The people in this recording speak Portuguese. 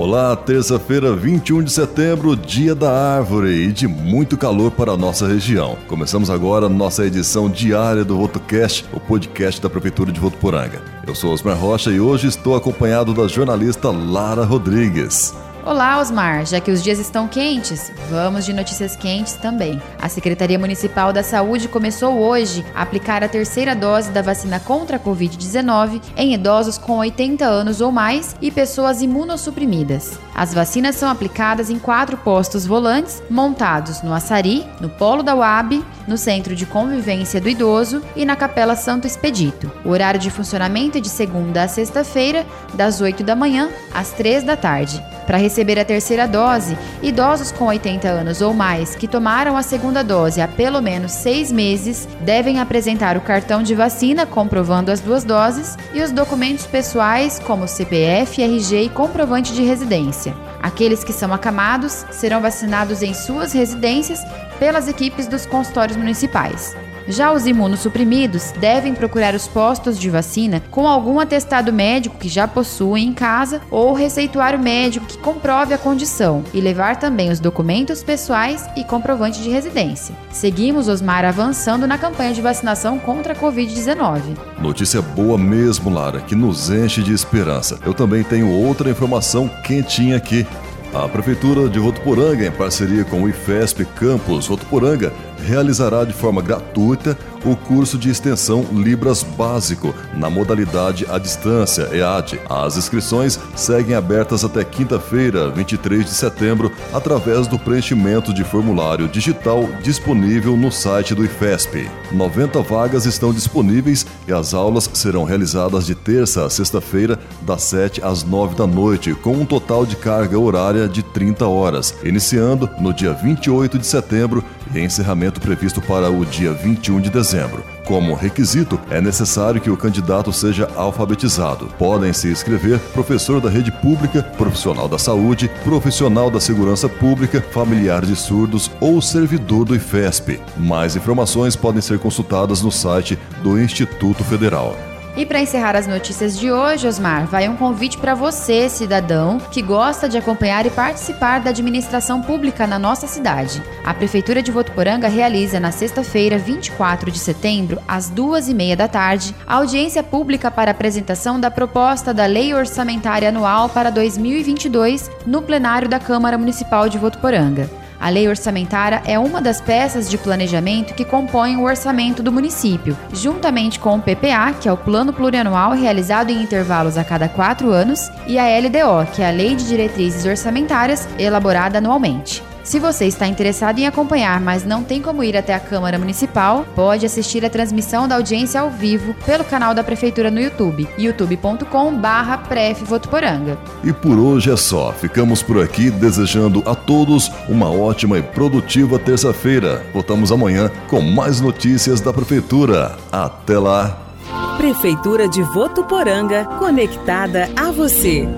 Olá, terça-feira, 21 de setembro, dia da árvore e de muito calor para a nossa região. Começamos agora nossa edição diária do VotoCast, o podcast da Prefeitura de Votuporanga. Eu sou Osmar Rocha e hoje estou acompanhado da jornalista Lara Rodrigues. Olá, Osmar. Já que os dias estão quentes, vamos de notícias quentes também. A Secretaria Municipal da Saúde começou hoje a aplicar a terceira dose da vacina contra a Covid-19 em idosos com 80 anos ou mais e pessoas imunossuprimidas. As vacinas são aplicadas em quatro postos volantes montados no Açari, no Polo da UAB, no Centro de Convivência do Idoso e na Capela Santo Expedito. O horário de funcionamento é de segunda a sexta-feira, das 8 da manhã às 3 da tarde. Para receber a terceira dose, idosos com 80 anos ou mais que tomaram a segunda dose há pelo menos seis meses devem apresentar o cartão de vacina comprovando as duas doses e os documentos pessoais como CPF, RG e comprovante de residência. Aqueles que são acamados serão vacinados em suas residências pelas equipes dos consultórios municipais. Já os imunossuprimidos devem procurar os postos de vacina com algum atestado médico que já possuem em casa ou receituário médico que comprove a condição e levar também os documentos pessoais e comprovante de residência. Seguimos Osmar avançando na campanha de vacinação contra a Covid-19. Notícia boa mesmo, Lara, que nos enche de esperança. Eu também tenho outra informação quentinha aqui. A Prefeitura de Votuporanga, em parceria com o IFESP Campus Votuporanga, realizará de forma gratuita o curso de extensão Libras Básico na modalidade à distância, EAD. As inscrições seguem abertas até quinta-feira, 23 de setembro, através do preenchimento de formulário digital disponível no site do IFESP. 90 vagas estão disponíveis e as aulas serão realizadas de terça a sexta-feira, das 7 às 9 da noite, com um total de carga horária de 30 horas, iniciando no dia 28 de setembro e encerramento previsto para o dia 21 de dezembro. Como requisito, é necessário que o candidato seja alfabetizado. Podem se inscrever professor da rede pública, profissional da saúde, profissional da segurança pública, familiar de surdos ou servidor do IFESP. Mais informações podem ser consultadas no site do Instituto Federal. E para encerrar as notícias de hoje, Osmar, vai um convite para você, cidadão, que gosta de acompanhar e participar da administração pública na nossa cidade. A Prefeitura de Votuporanga realiza na sexta-feira, 24 de setembro, às duas e meia da tarde, audiência pública para apresentação da proposta da Lei Orçamentária Anual para 2022 no plenário da Câmara Municipal de Votuporanga. A lei orçamentária é uma das peças de planejamento que compõem o orçamento do município, juntamente com o PPA, que é o Plano Plurianual realizado em intervalos a cada quatro anos, e a LDO, que é a Lei de Diretrizes Orçamentárias, elaborada anualmente. Se você está interessado em acompanhar, mas não tem como ir até a Câmara Municipal, pode assistir a transmissão da audiência ao vivo pelo canal da Prefeitura no YouTube, youtube.com/barra E por hoje é só. Ficamos por aqui desejando a todos uma ótima e produtiva terça-feira. Voltamos amanhã com mais notícias da Prefeitura. Até lá! Prefeitura de Votuporanga, conectada a você.